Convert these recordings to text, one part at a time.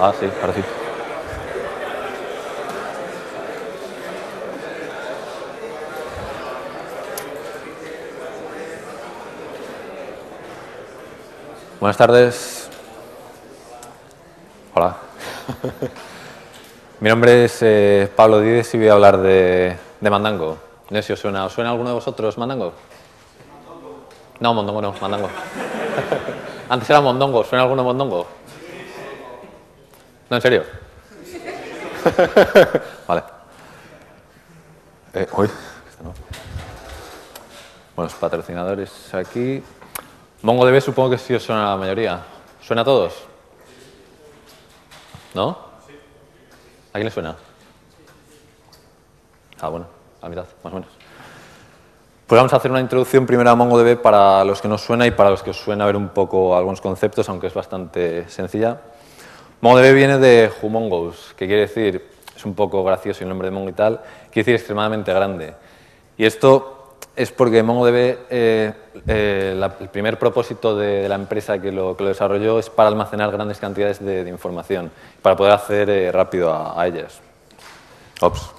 Ah, sí, ahora sí. Buenas tardes. Hola. Mi nombre es eh, Pablo Díez y voy a hablar de, Mandango. No sé si os suena. ¿Os suena alguno de vosotros Mandango? No, Mondongo no, Mandango. Antes era Mondongo. ¿Suena alguno Mondongo? ¿No, en serio? vale. Eh, uy, este no. Bueno, los patrocinadores aquí. MongoDB supongo que sí os suena a la mayoría. ¿Suena a todos? ¿No? ¿A quién le suena? Ah, bueno, a la mitad, más o menos. Pues vamos a hacer una introducción primero a MongoDB para los que nos suena y para los que os suena ver un poco algunos conceptos, aunque es bastante sencilla. MongoDB viene de Humongous, que quiere decir, es un poco gracioso el nombre de Mongo y tal, quiere decir extremadamente grande. Y esto es porque MongoDB, eh, eh, la, el primer propósito de, de, la empresa que lo, que lo, desarrolló es para almacenar grandes cantidades de, de información, para poder acceder eh, rápido a, a, ellas. Ops.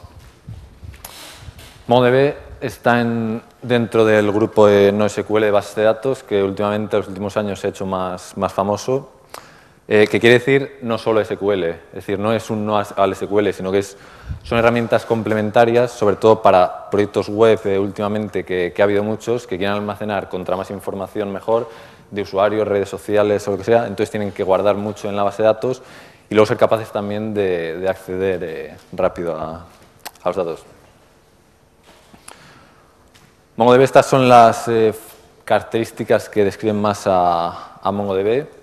MongoDB está en, dentro del grupo de NoSQL de bases de datos, que últimamente, en los últimos años, se ha hecho más, más famoso, eh, que quiere decir no solo SQL, es decir, no es un no al SQL, sino que es, son herramientas complementarias, sobre todo para proyectos web eh, últimamente, que, ha habido muchos, que quieren almacenar contra más información mejor, de usuarios, redes sociales o lo que sea, entonces tienen que guardar mucho en la base de datos y luego ser capaces también de, de acceder eh, rápido a, los datos. MongoDB, estas son las eh, características que describen más a MongoDB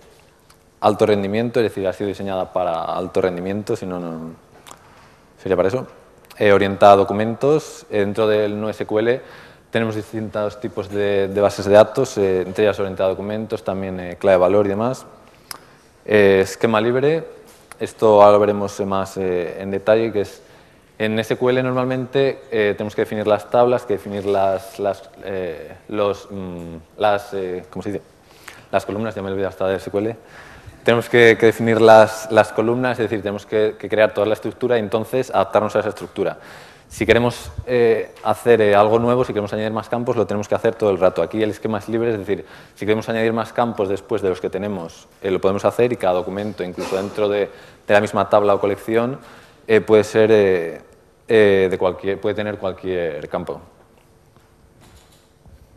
alto rendimiento, es decir, ha sido diseñada para alto rendimiento, si no, no sería para eso. Eh, orientada a documentos, eh, dentro del NoSQL tenemos distintos tipos de, de bases de datos, eh, entre ellas orientada a documentos, también eh, clave de valor y demás. Eh, esquema libre, esto ahora lo veremos más eh, en detalle, que es en SQL normalmente tenemos que definir las tablas, que definir las, las, los, mm, las, ¿cómo se dice? las columnas, ya me he olvidado hasta de SQL, tenemos que, definir las, columnas, es decir, tenemos que, crear toda la estructura y entonces adaptarnos a esa estructura. Si queremos eh, hacer eh, algo nuevo, si queremos añadir más campos, lo tenemos que hacer todo el rato. Aquí el esquema es libre, es decir, si queremos añadir más campos después de los que tenemos, eh, lo podemos hacer y cada documento, incluso dentro de, la misma tabla o colección, puede ser de cualquier, puede tener cualquier campo.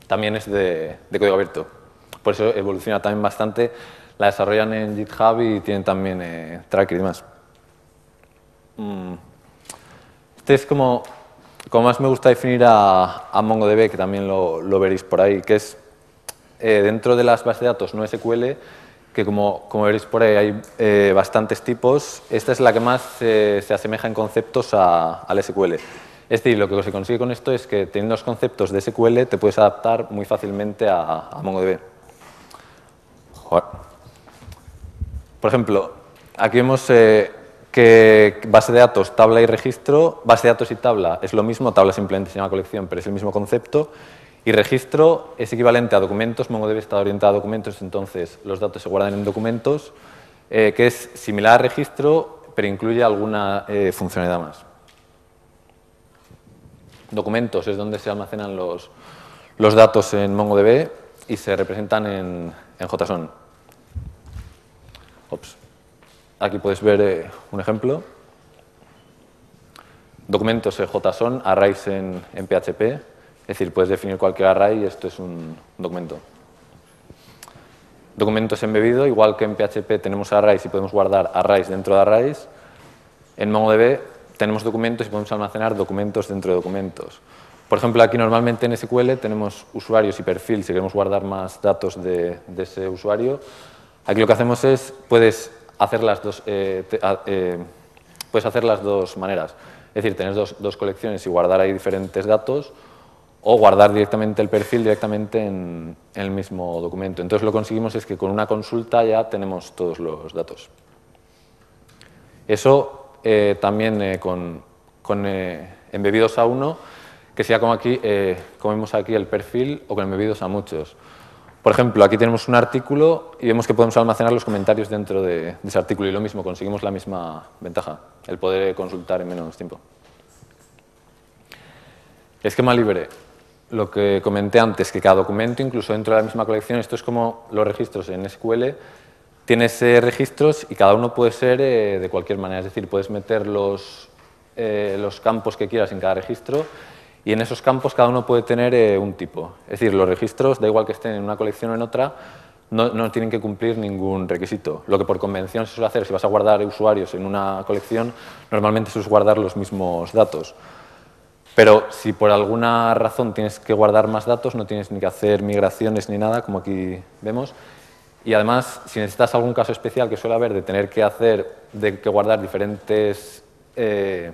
También es de código abierto. Por eso evoluciona también bastante la desarrollan en GitHub y tienen también eh, tracker y demás. Mm. Este es como, como más me gusta definir a, a MongoDB, que también lo, lo, veréis por ahí, que es eh, dentro de las bases de datos no SQL, que como, como veréis por ahí hay eh, bastantes tipos, esta es la que más se asemeja en conceptos a, al SQL. Es decir, lo que se consigue con esto es que teniendo los conceptos de SQL te puedes adaptar muy fácilmente a, a MongoDB. Joder. Por ejemplo, aquí vemos eh, que base de datos, tabla y registro, base de datos y tabla es lo mismo, tabla simplemente se llama colección, pero es el mismo concepto, y registro es equivalente a documentos, MongoDB está orientado a documentos, entonces los datos se guardan en documentos, eh, que es similar a registro, pero incluye alguna eh, funcionalidad más. Documentos es donde se almacenan los, los datos en MongoDB y se representan en, en JSON. Ops. Aquí puedes ver eh, un ejemplo. Documentos en JSON, arrays en, en, PHP. Es decir, puedes definir cualquier array y esto es un documento. Documentos embebido, igual que en PHP tenemos arrays y podemos guardar arrays dentro de arrays. En MongoDB tenemos documentos y podemos almacenar documentos dentro de documentos. Por ejemplo, aquí normalmente en SQL tenemos usuarios y perfil, si queremos guardar más datos de, de ese usuario, Aquí lo que hacemos es, puedes hacer las dos, eh, eh, puedes hacer las dos maneras. Es decir, tener dos, dos, colecciones y guardar ahí diferentes datos o guardar directamente el perfil directamente en, el mismo documento. Entonces lo que conseguimos es que con una consulta ya tenemos todos los datos. Eso eh, también con, con embebidos a uno, que sea como aquí, como vemos aquí el perfil, o con embebidos a muchos. Por ejemplo, aquí tenemos un artículo y vemos que podemos almacenar los comentarios dentro de, ese artículo y lo mismo, conseguimos la misma ventaja, el poder consultar en menos tiempo. Esquema libre. Lo que comenté antes, que cada documento, incluso dentro de la misma colección, esto es como los registros en SQL, tienes registros y cada uno puede ser eh, de cualquier manera, es decir, puedes meter los, eh, los campos que quieras en cada registro y en esos campos cada uno puede tener eh, un tipo. Es decir, los registros, da igual que estén en una colección o en otra, no, no, tienen que cumplir ningún requisito. Lo que por convención se suele hacer, si vas a guardar usuarios en una colección, normalmente es guardar los mismos datos. Pero si por alguna razón tienes que guardar más datos, no tienes ni que hacer migraciones ni nada, como aquí vemos. Y además, si necesitas algún caso especial que suele haber de tener que hacer, de que guardar diferentes eh,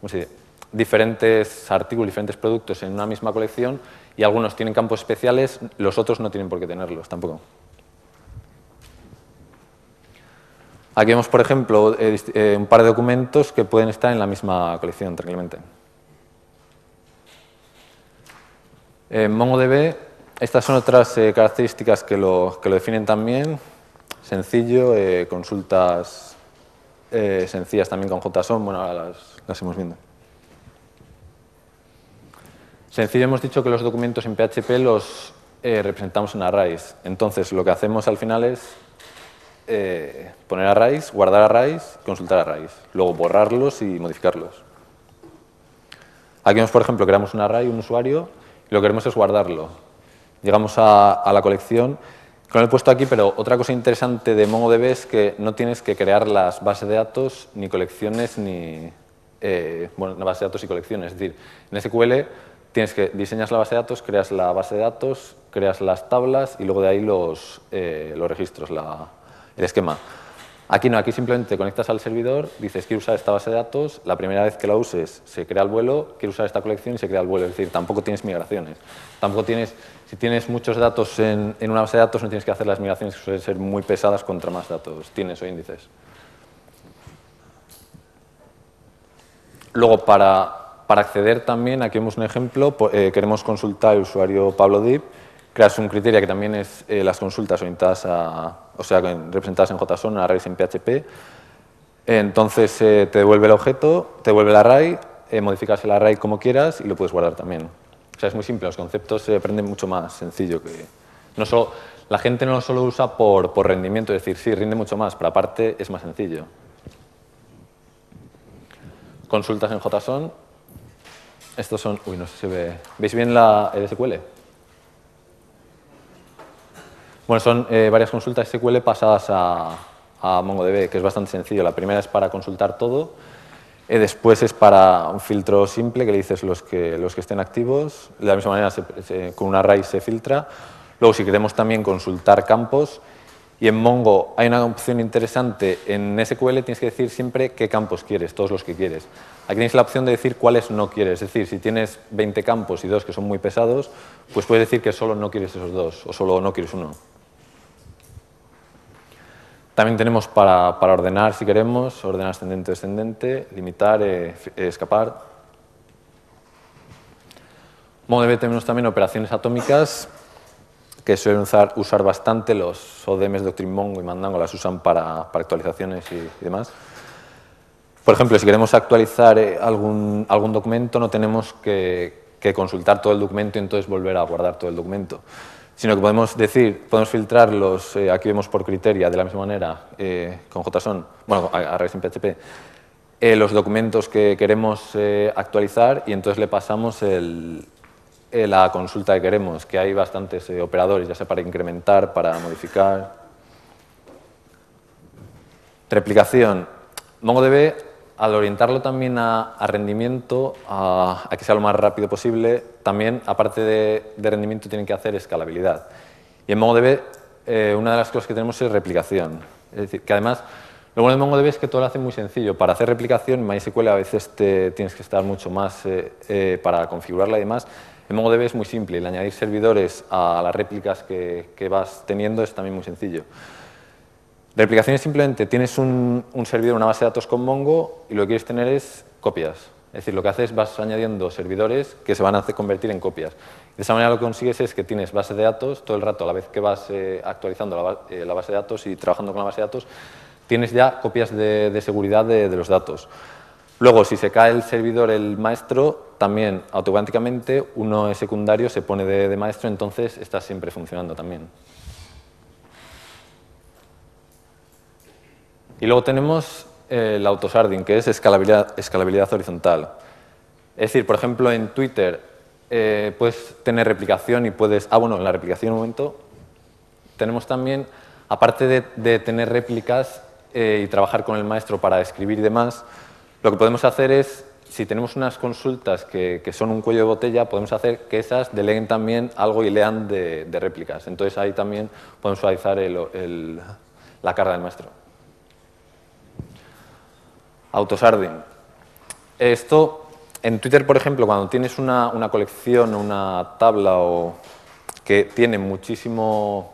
¿cómo se dice? Diferentes artículos, diferentes productos en una misma colección y algunos tienen campos especiales, los otros no tienen por qué tenerlos tampoco. Aquí vemos, por ejemplo, eh, eh, un par de documentos que pueden estar en la misma colección tranquilamente. En MongoDB, estas son otras eh, características que lo, que lo, definen también. Sencillo, consultas sencillas también con JSON, bueno, ahora las, las hemos viendo. Sencillo, hemos dicho que los documentos en PHP los eh, representamos en arrays. Entonces, lo que hacemos al final es eh, poner arrays, guardar arrays, consultar arrays. Luego borrarlos y modificarlos. Aquí vemos, por ejemplo, creamos un array, un usuario, y lo que queremos es guardarlo. Llegamos a, la colección, con el puesto aquí, pero otra cosa interesante de MongoDB es que no tienes que crear las bases de datos, ni colecciones, ni... Eh, bueno, bases de datos y colecciones. Es decir, en SQL tienes que diseñas la base de datos, creas la base de datos, creas las tablas y luego de ahí los, eh, los registros, el esquema. Aquí no, aquí simplemente conectas al servidor, dices quiero usar esta base de datos, la primera vez que la uses se crea el vuelo, quiero usar esta colección y se crea el vuelo, es decir, tampoco tienes migraciones. Tampoco tienes, si tienes muchos datos en, en una base de datos no tienes que hacer las migraciones que suelen ser muy pesadas contra más datos tienes o índices. Luego, para, para acceder también, aquí vemos un ejemplo, eh, queremos consultar el usuario Pablo Deep, creas un criterio que también es eh, las consultas orientadas a, o sea, representadas en JSON, arrays en PHP. Entonces eh, te devuelve el objeto, te devuelve el array, modificas el array como quieras y lo puedes guardar también. O sea, es muy simple, los conceptos se aprenden mucho más sencillo que... No solo, la gente no lo solo usa por, por rendimiento, es decir, sí, rinde mucho más, pero aparte es más sencillo. Consultas en JSON, estos son... Uy, no sé si se ve... ¿Veis bien la, SQL? Bueno, son eh, varias consultas SQL pasadas a, MongoDB, que es bastante sencillo. La primera es para consultar todo, y después es para un filtro simple que le dices los que, los que estén activos. De la misma manera, con un array se filtra. Luego, si queremos también consultar campos, y en Mongo hay una opción interesante, en SQL tienes que decir siempre qué campos quieres, todos los que quieres. Aquí tienes la opción de decir cuáles no quieres, es decir, si tienes 20 campos y dos que son muy pesados, pues puedes decir que solo no quieres esos dos o solo no quieres uno. También tenemos para, ordenar, si queremos, ordenar ascendente descendente, limitar, eh, escapar. MongoDB tenemos también operaciones atómicas que suelen usar, usar bastante, los ODMs Doctrine Mongo y Mandango las usan para, actualizaciones y, demás. Por ejemplo, si queremos actualizar eh, algún, algún documento, no tenemos que, consultar todo el documento y entonces volver a guardar todo el documento, sino que podemos decir, podemos filtrarlos, eh, aquí vemos por criteria, de la misma manera, eh, con JSON, bueno, a, a en PHP, los documentos que queremos actualizar y entonces le pasamos el, eh, la consulta que queremos, que hay bastantes eh, operadores, ya sea para incrementar, para modificar. Replicación. MongoDB, al orientarlo también a, rendimiento, a, que sea lo más rápido posible, también, aparte de, rendimiento, tienen que hacer escalabilidad. Y en MongoDB, eh, una de las cosas que tenemos es replicación. Es decir, que además, lo bueno de MongoDB es que todo lo hace muy sencillo. Para hacer replicación, en MySQL a veces te, tienes que estar mucho más para configurarla y demás. En MongoDB es muy simple, el añadir servidores a las réplicas que, vas teniendo es también muy sencillo. Replicación es simplemente, tienes un, servidor, una base de datos con Mongo y lo que quieres tener es copias. Es decir, lo que haces es vas añadiendo servidores que se van a convertir en copias. De esa manera lo que consigues es que tienes base de datos todo el rato, a la vez que vas eh, actualizando la, eh, la, base de datos y trabajando con la base de datos, tienes ya copias de, de seguridad de, de, los datos. Luego, si se cae el servidor, el maestro, también automáticamente uno es secundario se pone de, de maestro, entonces está siempre funcionando también. Y luego tenemos el autosarding, que es escalabilidad, escalabilidad horizontal. Es decir, por ejemplo, en Twitter eh, puedes tener replicación y puedes... Ah, bueno, en la replicación un momento tenemos también, aparte de, de tener réplicas eh, y trabajar con el maestro para escribir y demás, lo que podemos hacer es, si tenemos unas consultas que, son un cuello de botella, podemos hacer que esas deleguen también algo y lean de, réplicas. Entonces ahí también podemos suavizar la carga del maestro. Autosarding. Esto, en Twitter, por ejemplo, cuando tienes una, una colección, una tabla o que tiene muchísimo,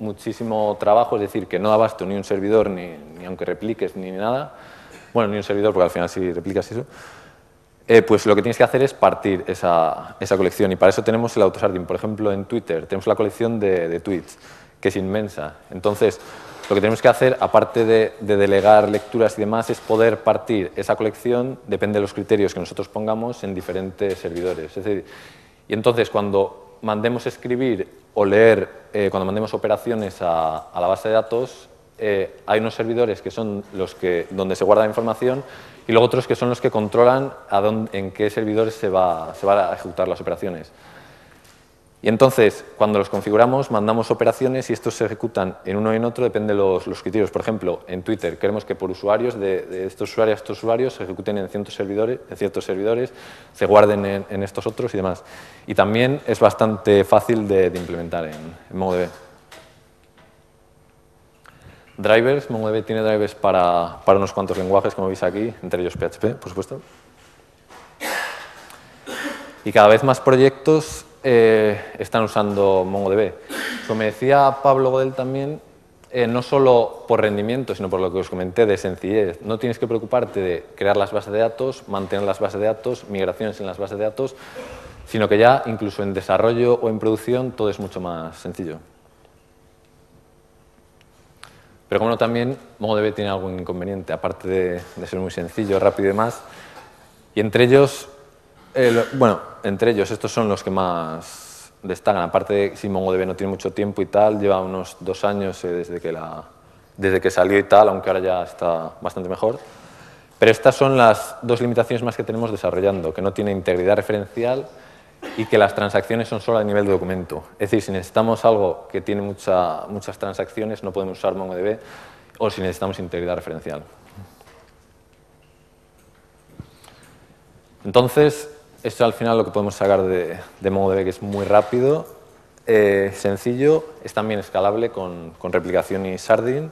muchísimo trabajo, es decir, que no da abasto ni un servidor, ni, ni aunque repliques, ni nada, bueno, ni un servidor, porque al final si replicas eso, eh, pues lo que tienes que hacer es partir esa, colección y para eso tenemos el autosarding. Por ejemplo, en Twitter tenemos la colección de, tweets, que es inmensa. Entonces, lo que tenemos que hacer, aparte de, de, delegar lecturas y demás, es poder partir esa colección, depende de los criterios que nosotros pongamos, en diferentes servidores. Es decir, y entonces, cuando mandemos escribir o leer, eh, cuando mandemos operaciones a, la base de datos, eh, hay unos servidores que son los que, donde se guarda la información y luego otros que son los que controlan a dónde, en qué servidores se va, se va a ejecutar las operaciones. Y entonces, cuando los configuramos, mandamos operaciones y estos se ejecutan en uno y en otro, depende de los, los criterios. Por ejemplo, en Twitter queremos que por usuarios, de, de, estos usuarios a estos usuarios, se ejecuten en ciertos servidores, en ciertos servidores se guarden en, en, estos otros y demás. Y también es bastante fácil de, de implementar en, en MongoDB. Drivers, MongoDB tiene drivers para, para unos cuantos lenguajes, como veis aquí, entre ellos PHP, por supuesto. Y cada vez más proyectos eh, están usando MongoDB. Como me decía Pablo Godel también, eh, no solo por rendimiento, sino por lo que os comenté de sencillez. No tienes que preocuparte de crear las bases de datos, mantener las bases de datos, migraciones en las bases de datos, sino que ya incluso en desarrollo o en producción todo es mucho más sencillo. Pero como no, también MongoDB tiene algún inconveniente, aparte de, de ser muy sencillo, rápido y demás. Y entre ellos, bueno, entre ellos estos son los que más destacan. Aparte de si MongoDB no tiene mucho tiempo y tal, lleva unos dos años eh, desde, que la, desde que salió y tal, aunque ahora ya está bastante mejor. Pero estas son las dos limitaciones más que tenemos desarrollando, que no tiene integridad referencial y que las transacciones son solo a nivel de documento. Es decir, si necesitamos algo que tiene mucha, muchas transacciones, no podemos usar MongoDB, o si necesitamos integridad referencial. Entonces, esto al final lo que podemos sacar de, MongoDB, que es muy rápido, eh, sencillo, es también escalable con, con, replicación y sardine,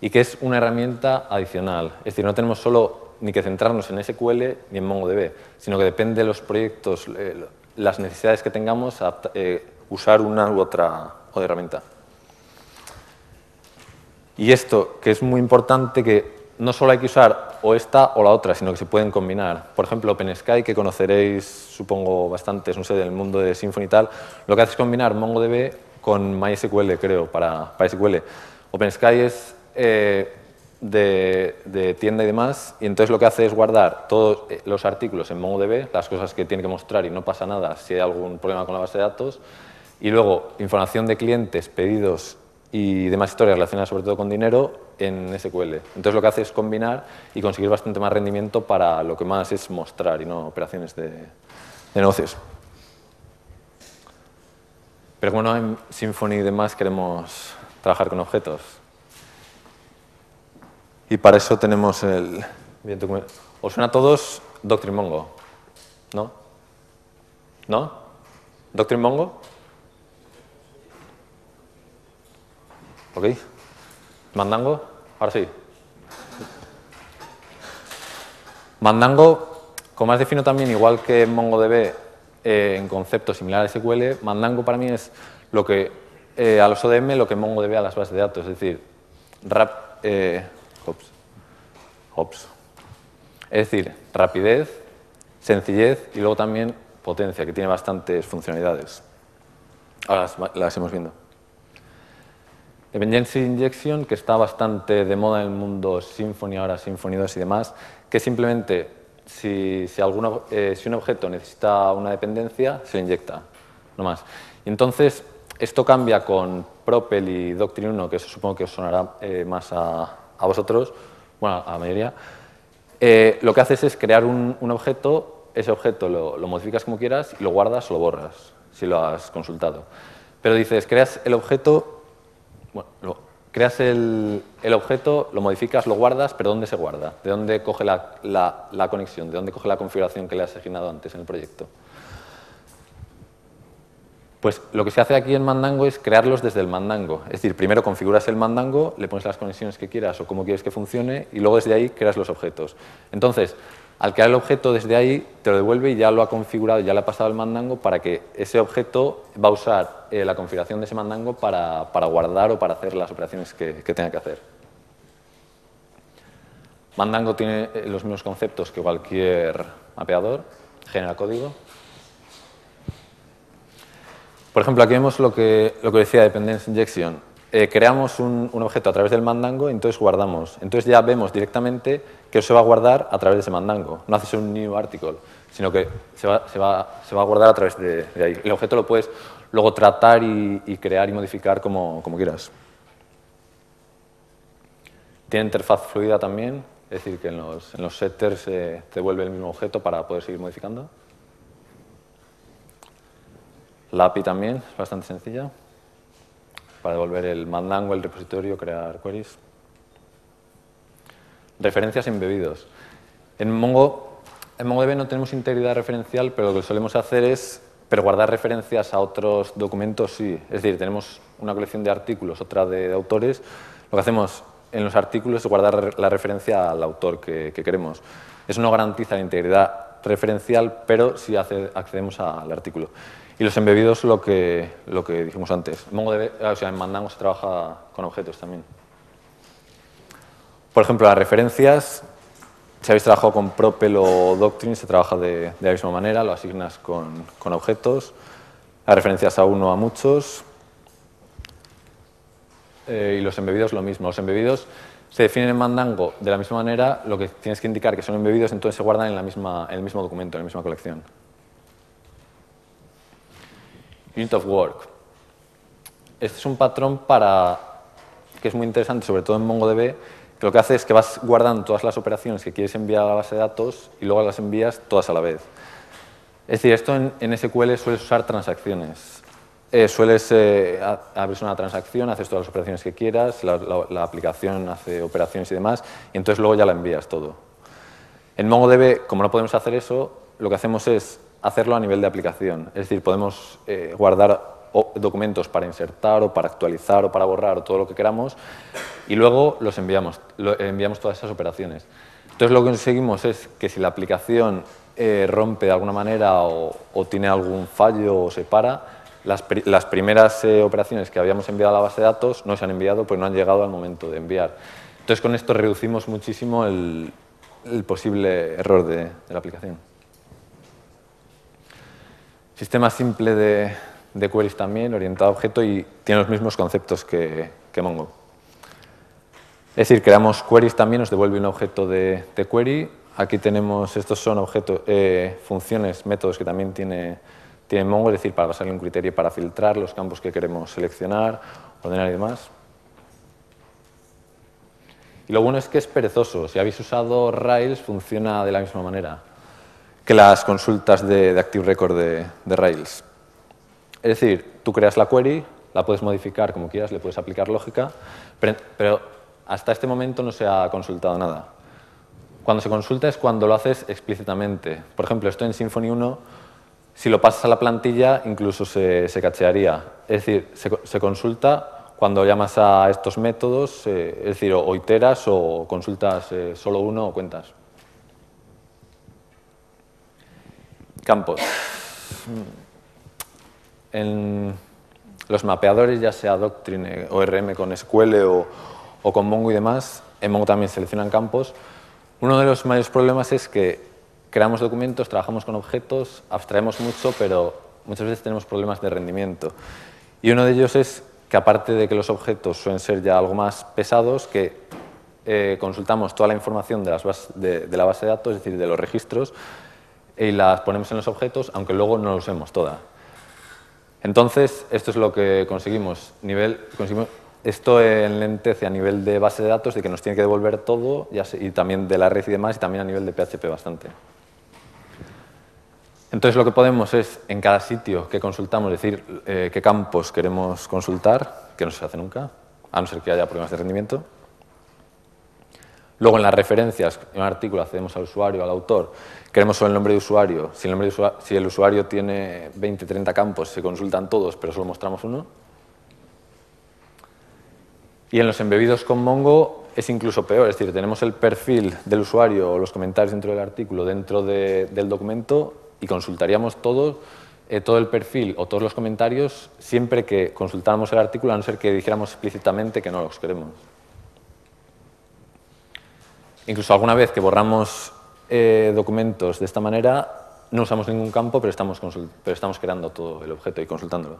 y que es una herramienta adicional. Es decir, no tenemos solo ni que centrarnos en SQL ni en MongoDB, sino que depende de los proyectos, eh, las necesidades que tengamos, eh, usar una u otra, otra herramienta. Y esto, que es muy importante, que no solo hay que usar o esta o la otra, sino que se pueden combinar. Por ejemplo, OpenSky, que conoceréis, supongo, bastantes, no sé, del mundo de Symfony y tal, lo que hace es combinar MongoDB con MySQL, creo, para, para SQL. OpenSky es eh, de, de, tienda y demás, y entonces lo que hace es guardar todos eh, los artículos en MongoDB, las cosas que tiene que mostrar y no pasa nada si hay algún problema con la base de datos, y luego información de clientes, pedidos y demás historias relacionadas sobre todo con dinero en SQL. Entonces lo que hace es combinar y conseguir bastante más rendimiento para lo que más es mostrar y no operaciones de, de negocios. Pero como no en Symfony y demás queremos trabajar con objetos. Y para eso tenemos el... ¿Os suena a todos Doctrine Mongo? ¿No? ¿No? ¿Doctrine Mongo? ¿Ok? ¿Mandango? Ahora sí. Mandango, como has definido también, igual que MongoDB, eh, en conceptos similares a SQL, Mandango para mí es lo que eh, a los ODM lo que MongoDB a las bases de datos, es decir, rap, eh, hops, hops. es decir, rapidez, sencillez y luego también potencia, que tiene bastantes funcionalidades. Ahora las, hemos viendo. Dependency Injection, que está bastante de moda en el mundo Symfony, ahora Symfony 2 y demás, que simplemente si, si, eh, si un objeto necesita una dependencia, se inyecta, no más. Y entonces, esto cambia con Propel y Doctrine 1, que eso supongo que os sonará eh, más a, a, vosotros, bueno, a la mayoría. Eh, lo que haces es crear un, objeto, ese objeto lo, modificas como quieras y lo guardas o lo borras, si lo has consultado. Pero dices, creas el objeto, bueno, lo, creas el, el, objeto, lo modificas, lo guardas, pero ¿dónde se guarda? ¿De dónde coge la, la conexión? ¿De dónde coge la configuración que le has asignado antes en el proyecto? Pues lo que se hace aquí en Mandango es crearlos desde el Mandango. Es decir, primero configuras el Mandango, le pones las conexiones que quieras o cómo quieres que funcione y luego desde ahí creas los objetos. Entonces, al crear el objeto desde ahí, te lo devuelve y ya lo ha configurado, ya le ha pasado el Mandango para que ese objeto va a usar eh, la configuración de ese Mandango para, guardar o para hacer las operaciones que, que tenga que hacer. Mandango tiene eh, los mismos conceptos que cualquier mapeador, genera código, por ejemplo, aquí vemos lo que, lo que decía Dependency Injection. Eh, creamos un, un, objeto a través del mandango y entonces guardamos. Entonces ya vemos directamente que se va a guardar a través de ese mandango. No haces un new article, sino que se va, se va, se va a guardar a través de, ahí. El objeto lo puedes luego tratar y, crear y modificar como, como, quieras. Tiene interfaz fluida también, es decir, que en los, en los setters eh, te devuelve el mismo objeto para poder seguir modificando. La API también es bastante sencilla para devolver el mandango, el repositorio, crear queries. Referencias embebidos. En Mongo, en MongoDB no tenemos integridad referencial, pero lo que solemos hacer es guardar referencias a otros documentos sí. Es decir, tenemos una colección de artículos, otra de, autores. Lo que hacemos en los artículos es guardar la referencia al autor que, que queremos. Eso no garantiza la integridad referencial, pero sí accedemos al artículo. Y los embebidos, lo que, lo que dijimos antes. Sea, en Mandango se trabaja con objetos también. Por ejemplo, las referencias, si habéis trabajado con Propel o Doctrine, se trabaja de, de la misma manera, lo asignas con, con, objetos. Las referencias a uno a muchos. Eh, y los embebidos lo mismo. Los embebidos se definen en Mandango de la misma manera, lo que tienes que indicar que son embebidos, entonces se guardan en, la misma, en el mismo documento, en la misma colección. Unit of Work. Este es un patrón para, que es muy interesante, sobre todo en MongoDB, que lo que hace es que vas guardando todas las operaciones que quieres enviar a la base de datos y luego las envías todas a la vez. Es decir, esto en, en SQL sueles usar transacciones. Eh, sueles eh, abrir una transacción, haces todas las operaciones que quieras, la, la, la, aplicación hace operaciones y demás, y entonces luego ya la envías todo. En MongoDB, como no podemos hacer eso, lo que hacemos es hacerlo a nivel de aplicación. Es decir, podemos eh, guardar documentos para insertar o para actualizar o para borrar o todo lo que queramos y luego los enviamos, enviamos todas esas operaciones. Entonces lo que conseguimos es que si la aplicación eh, rompe de alguna manera o, tiene algún fallo o se para, las, las primeras eh, operaciones que habíamos enviado a la base de datos no se han enviado pues no han llegado al momento de enviar. Entonces con esto reducimos muchísimo el, posible error de la aplicación. Sistema simple de, queries también, orientado a objeto y tiene los mismos conceptos que, Mongo. Es decir, creamos queries también, nos devuelve un objeto de, de query. Aquí tenemos, estos son objetos, eh, funciones, métodos que también tiene, tiene Mongo, es decir, para basarle un criterio para filtrar los campos que queremos seleccionar, ordenar y demás. Y lo bueno es que es perezoso. Si habéis usado Rails, funciona de la misma manera que las consultas de, de Active Record de, de, Rails. Es decir, tú creas la query, la puedes modificar como quieras, le puedes aplicar lógica, pero, pero hasta este momento no se ha consultado nada. Cuando se consulta es cuando lo haces explícitamente. Por ejemplo, esto en Symfony 1, si lo pasas a la plantilla, incluso se, se cachearía. Es decir, se, se, consulta cuando llamas a estos métodos, eh, es decir, o, o, iteras o consultas eh, solo uno o cuentas. Campos. En los mapeadores, ya sea Doctrine o RM con SQL o, o, con Mongo y demás, en Mongo también seleccionan campos. Uno de los mayores problemas es que creamos documentos, trabajamos con objetos, abstraemos mucho, pero muchas veces tenemos problemas de rendimiento. Y uno de ellos es que aparte de que los objetos suelen ser ya algo más pesados, que eh, consultamos toda la información de, las de, la base de datos, es decir, de los registros, y las ponemos en los objetos, aunque luego no lo usemos toda. Entonces, esto es lo que conseguimos. Nivel, conseguimos esto enlentece a nivel de base de datos de que nos tiene que devolver todo, y también de la red y demás, y también a nivel de PHP bastante. Entonces lo que podemos es, en cada sitio que consultamos, decir eh, qué campos queremos consultar, que no se hace nunca, a no ser que haya problemas de rendimiento. Luego en las referencias, en un artículo accedemos al usuario, al autor, queremos solo el nombre de usuario. Si el, usuario tiene 20, 30 campos, se consultan todos, pero solo mostramos uno. Y en los embebidos con Mongo es incluso peor, es decir, tenemos el perfil del usuario o los comentarios dentro del artículo dentro del documento y consultaríamos todo, eh, todo el perfil o todos los comentarios siempre que consultáramos el artículo, a no ser que dijéramos explícitamente que no los queremos. Incluso alguna vez que borramos eh, documentos de esta manera, no usamos ningún campo, pero estamos, pero estamos creando todo el objeto y consultándolo.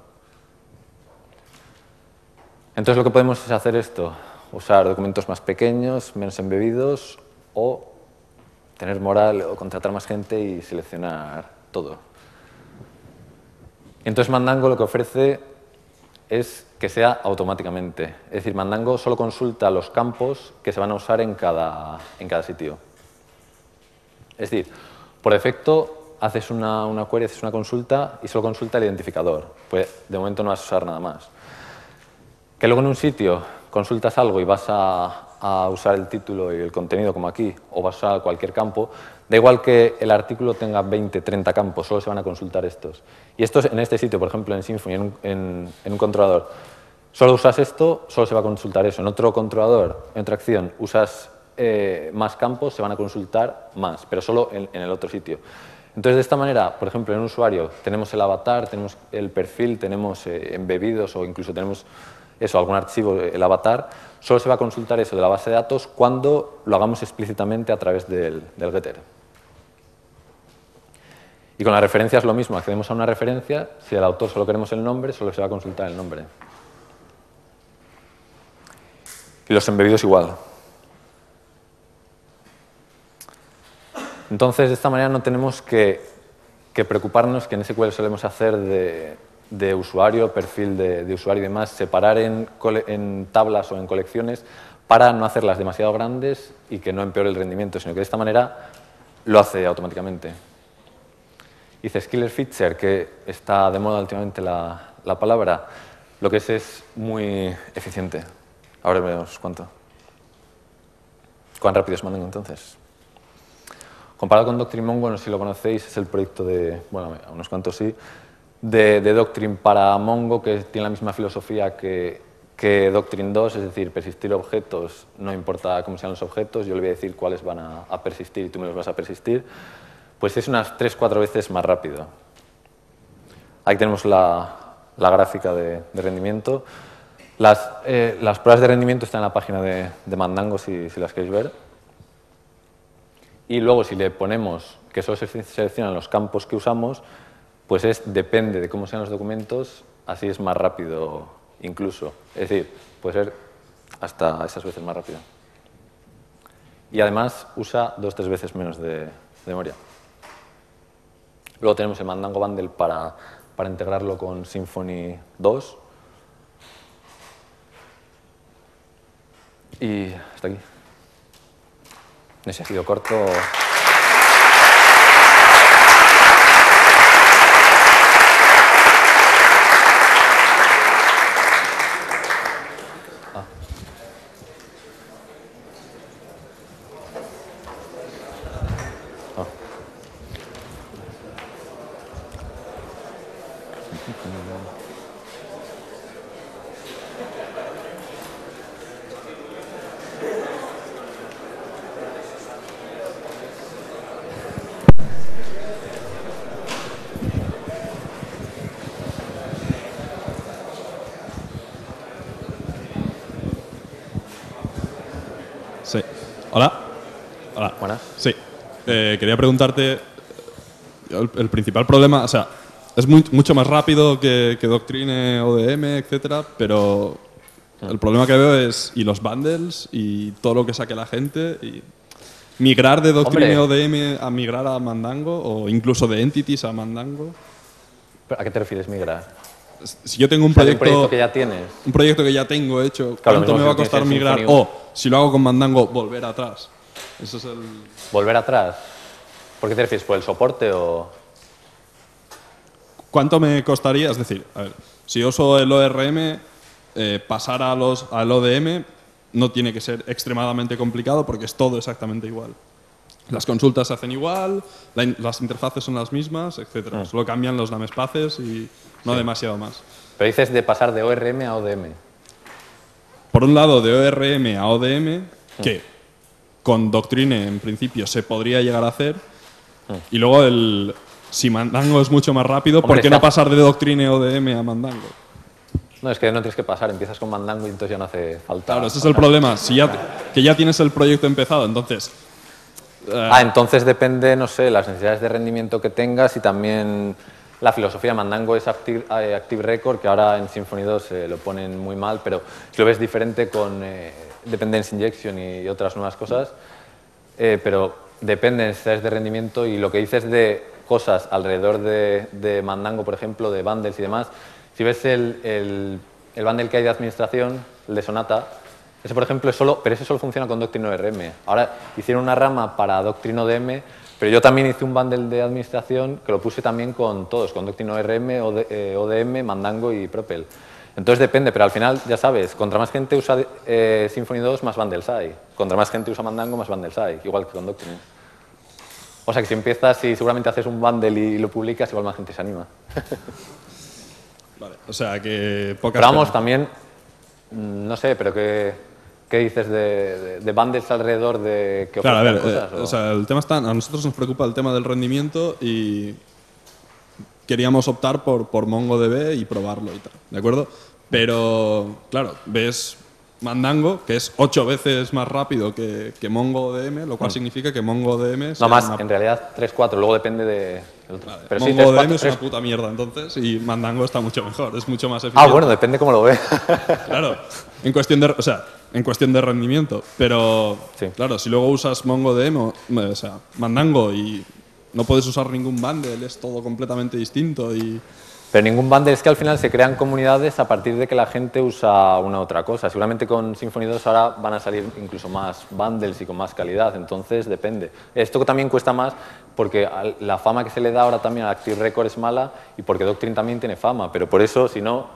Entonces lo que podemos es hacer esto, usar documentos más pequeños, menos embebidos o tener moral o contratar más gente y seleccionar todo. Entonces Mandango lo que ofrece es que sea automáticamente. Es decir, Mandango solo consulta los campos que se van a usar en cada, en cada sitio. Es decir, por defecto haces una, una query, haces una consulta y solo consulta el identificador. Pues de momento no vas a usar nada más. Que luego en un sitio consultas algo y vas a, a usar el título y el contenido como aquí, o vas a usar cualquier campo, da igual que el artículo tenga 20, 30 campos, solo se van a consultar estos. Y esto en este sitio, por ejemplo, en Symfony, en un, controlador, solo usas esto, solo se va a consultar eso. En otro controlador, en otra acción, usas eh, más campos, se van a consultar más, pero solo en, el otro sitio. Entonces, de esta manera, por ejemplo, en un usuario tenemos el avatar, tenemos el perfil, tenemos eh, embebidos o incluso tenemos eso, algún archivo, el avatar, solo se va a consultar eso de la base de datos cuando lo hagamos explícitamente a través del, getter. Y con la referencia es lo mismo, accedemos a una referencia, si el autor solo queremos el nombre, solo se va a consultar el nombre. Y los embebidos igual. Entonces, de esta manera no tenemos que, preocuparnos que en SQL solemos hacer de usuario, perfil de, usuario y demás, separar en, tablas o en colecciones para no hacerlas demasiado grandes y que no empeore el rendimiento, sino que de esta manera lo hace automáticamente. Dice Skiller Feature, que está de moda últimamente la, palabra, lo que es es muy eficiente. Ahora veremos cuánto. ¿Cuán rápido es Manding entonces? Comparado con Doctrine Mongo, no sé si lo conocéis, es el proyecto de, bueno, a unos cuantos sí, de, Doctrine para Mongo, que tiene la misma filosofía que, que, Doctrine 2, es decir, persistir objetos, no importa cómo sean los objetos, yo le voy a decir cuáles van a, persistir y tú me los vas a persistir, pues es unas 3-4 veces más rápido. Ahí tenemos la, gráfica de, rendimiento. Las, eh, las, pruebas de rendimiento están en la página de, Mandango si, si, las queréis ver. Y luego si le ponemos que solo se seleccionan los campos que usamos, pues es, depende de cómo sean los documentos, así es más rápido incluso. Es decir, puede ser hasta esas veces más rápido. Y además usa dos o tres veces menos de, memoria. Luego tenemos el Mandango Bundle para, para integrarlo con Symfony 2. Y hasta aquí. No sé, ha sido corto. Sí. Hola. Hola. Buenas. Sí. Eh, quería preguntarte, el, el principal problema, o sea, es muy- mucho más rápido que, que Doctrine, ODM, etcétera, pero el problema que veo es y los bundles y todo lo que saque la gente y migrar de Doctrine ODM a migrar a Mandango o incluso de Entities a Mandango. ¿A qué te refieres migrar? Si yo tengo un O sea, de un proyecto, que ya tienes. un proyecto que ya tengo hecho, Claro, ¿cuánto me va a costar migrar? O si lo hago con Mandango, volver atrás. Eso es el ¿Volver atrás? ¿Por qué te refieres? ¿Por el soporte o...? ¿Cuánto me costaría? Es decir, a ver, si uso el ORM, eh, pasar a los, al ODM no tiene que ser extremadamente complicado porque es todo exactamente igual. Las consultas se hacen igual, la in- las interfaces son las mismas, etc. Mm. Solo cambian los namespaces y no demasiado más. Pero dices de pasar de ORM a ODM. Por un lado, de ORM a ODM, que con Doctrine en principio se podría llegar a hacer, y luego el, si Mandango es mucho más rápido, ¿por Hombre, qué no pasar de Doctrine ODM a Mandango? No, es que no tienes que pasar, empiezas con Mandango y entonces ya no hace falta. Claro, ese es el problema. Si ya, que ya tienes el proyecto empezado, entonces. eh, Ah, entonces depende, no sé, las necesidades de rendimiento que tengas y también la filosofía de Mandango es Active, eh, Active Record, que ahora en Symfony 2 eh, lo ponen muy mal, pero si lo ves diferente con eh, Dependence Injection y, otras nuevas cosas, pero depende de de rendimiento y lo que dices de cosas alrededor de, de Mandango, por ejemplo, de bundles y demás, si ves el, el, el bundle que hay de administración, el de Sonata, ese, por ejemplo, es solo, pero ese solo funciona con Doctrine ORM. Ahora hicieron una rama para Doctrine ODM, pero yo también hice un bundle de administración que lo puse también con todos, con Doctrine ORM, OD- eh, ODM, Mandango y Propel. Entonces depende, pero al final, ya sabes, contra más gente usa eh, Symfony 2, más bundles hay. Contra más gente usa Mandango, más bundles hay, igual que con Doctrine. O sea que si empiezas y seguramente haces un bundle y lo publicas, igual más gente se anima. vale, o sea que pocas. Pero vamos, también, mm, no sé, pero ¿qué, qué dices de, de, de bundles alrededor de que Claro, a ver, eh, cosas? o- o sea, el tema está. A nosotros nos preocupa el tema del rendimiento y queríamos optar por, por MongoDB y probarlo y tal, ¿de acuerdo? Pero, claro, ves Mandango, que es ocho veces más rápido que, que MongoDM, lo cual significa que MongoDM. Mm. no más, una- en realidad 3-4, luego depende de... Vale, Pero sí, MongoDM 3-4, es una 3 puta mierda entonces y Mandango está mucho mejor, es mucho más Ah, eficiente. bueno, depende cómo lo ve. Claro, en cuestión de, o sea, en cuestión de rendimiento, pero Sí. claro, si luego usas MongoDM, o sea, Mandango y no puedes usar ningún bundle, es todo completamente distinto y Pero ningún bundle es que al final se crean comunidades a partir de que la gente usa una otra cosa. Seguramente con Symfony 2 ahora van a salir incluso más bundles y con más calidad, entonces depende. Esto también cuesta más porque la fama que se le da ahora también a Active Record es mala y porque Doctrine también tiene fama, pero por eso, si no,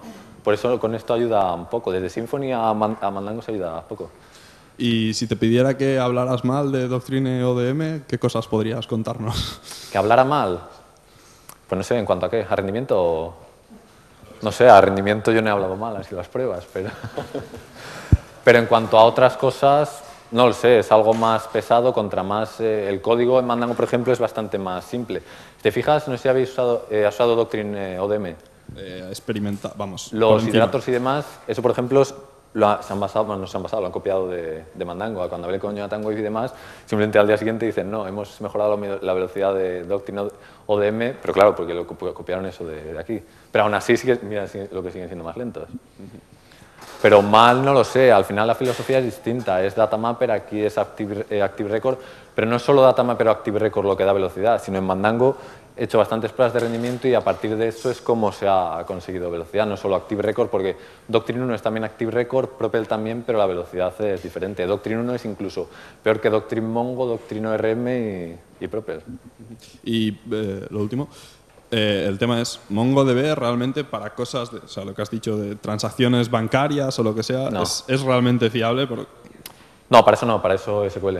por eso con esto ayuda un poco. Desde Symfony a, Man- a Mandango ayuda poco. Y si te pidiera que hablaras mal de Doctrine ODM, ¿qué cosas podrías contarnos? Que hablara mal, pues no sé, ¿en cuanto a qué? ¿A rendimiento? No sé, a rendimiento yo no he hablado mal, sido las pruebas, pero... pero en cuanto a otras cosas, no lo sé, es algo más pesado, contra más... eh, el código en Mandango, por ejemplo, es bastante más simple. Si te fijas, no sé si habéis usado, eh, usado Doctrine eh, ODM. Eh, experimenta, vamos. Los hidratos y demás, eso por ejemplo, es- lo se han basado, no se han basado, lo han copiado de, de Mandango. Cuando hablé con Jonathan Wave y demás, simplemente al día siguiente dicen, no, hemos mejorado la, velocidad de Doctrine ODM, pero claro, porque lo copi- copiaron eso de, aquí. Pero aún así, sigue, mira lo que siguen siendo más lentos. Pero mal no lo sé, al final la filosofía es distinta, es Datamapper, aquí es Active, eh, Active Record, pero no es solo Datamapper o Active Record lo que da velocidad, sino en Mandango he hecho bastantes pruebas de rendimiento y a partir de eso es como se ha conseguido velocidad, no solo Active Record, porque Doctrine 1 es también Active Record, Propel también, pero la velocidad es diferente. Doctrine 1 es incluso peor que Doctrine Mongo, Doctrine ORM y, y Propel. Y eh, lo último, eh, el tema es MongoDB realmente para cosas, de, o sea, lo que has dicho de transacciones bancarias o lo que sea, No. es, es realmente fiable. No, para eso no, para eso SQL.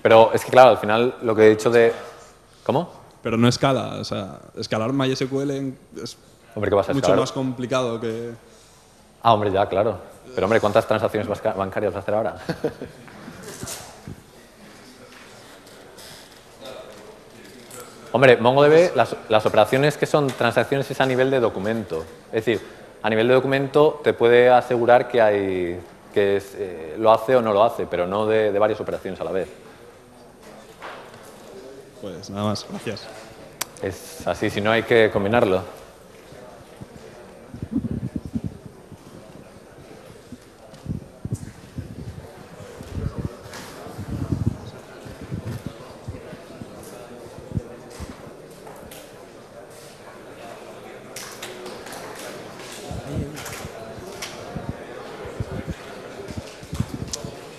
Pero es que claro, al final lo que he dicho de... ¿Cómo? Pero no escala. O sea, escalar MySQL es Hombre, ¿qué vas a mucho escalar? más complicado que... Ah, hombre, ya, claro. Pero, hombre, ¿cuántas transacciones bancarias vas a hacer ahora? hombre, MongoDB, las, las operaciones que son transacciones es a nivel de documento. Es decir, a nivel de documento te puede asegurar que, hay, que es, eh, lo hace o no lo hace, pero no de, de varias operaciones a la vez. Pues nada más, gracias. Es así, si no hay que combinarlo.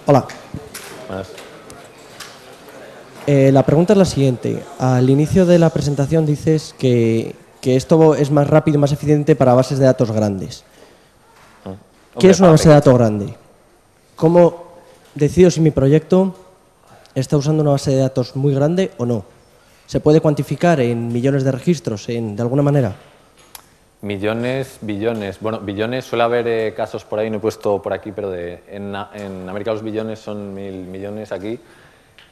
Hola. Eh, la pregunta es la siguiente. Al inicio de la presentación dices que, que esto es más rápido y más eficiente para bases de datos grandes. ¿Qué Hombre, es una base de datos grande? ¿Cómo decido si mi proyecto está usando una base de datos muy grande o no? ¿Se puede cuantificar en millones de registros en, de alguna manera? Millones, billones. Bueno, billones suele haber eh, casos por ahí, no he puesto por aquí, pero de, en, en América los billones son mil millones aquí,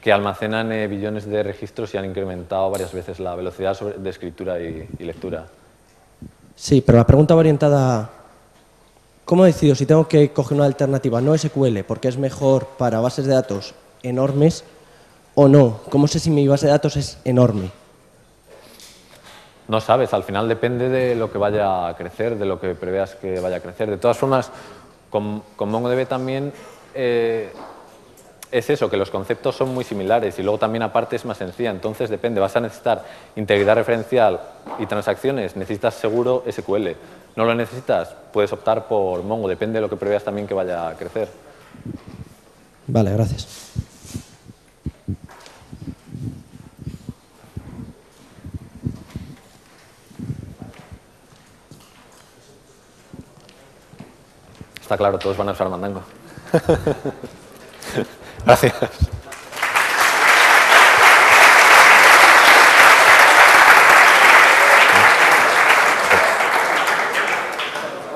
que almacenan eh, billones de registros y han incrementado varias veces la velocidad sobre- de escritura y, y lectura. Sí, pero la pregunta va orientada a ¿cómo decido si tengo que coger una alternativa no SQL porque es mejor para bases de datos enormes o no? ¿Cómo sé si mi base de datos es enorme? No sabes, al final depende de lo que vaya a crecer, de lo que preveas que vaya a crecer. De todas formas, con, con MongoDB también eh, es eso, que los conceptos son muy similares y luego también aparte es más sencilla. Entonces depende, vas a necesitar integridad referencial y transacciones, necesitas seguro SQL. No lo necesitas, puedes optar por Mongo, depende de lo que preveas también que vaya a crecer. Vale, gracias. Está claro, todos van a usar Mandango. Gracias.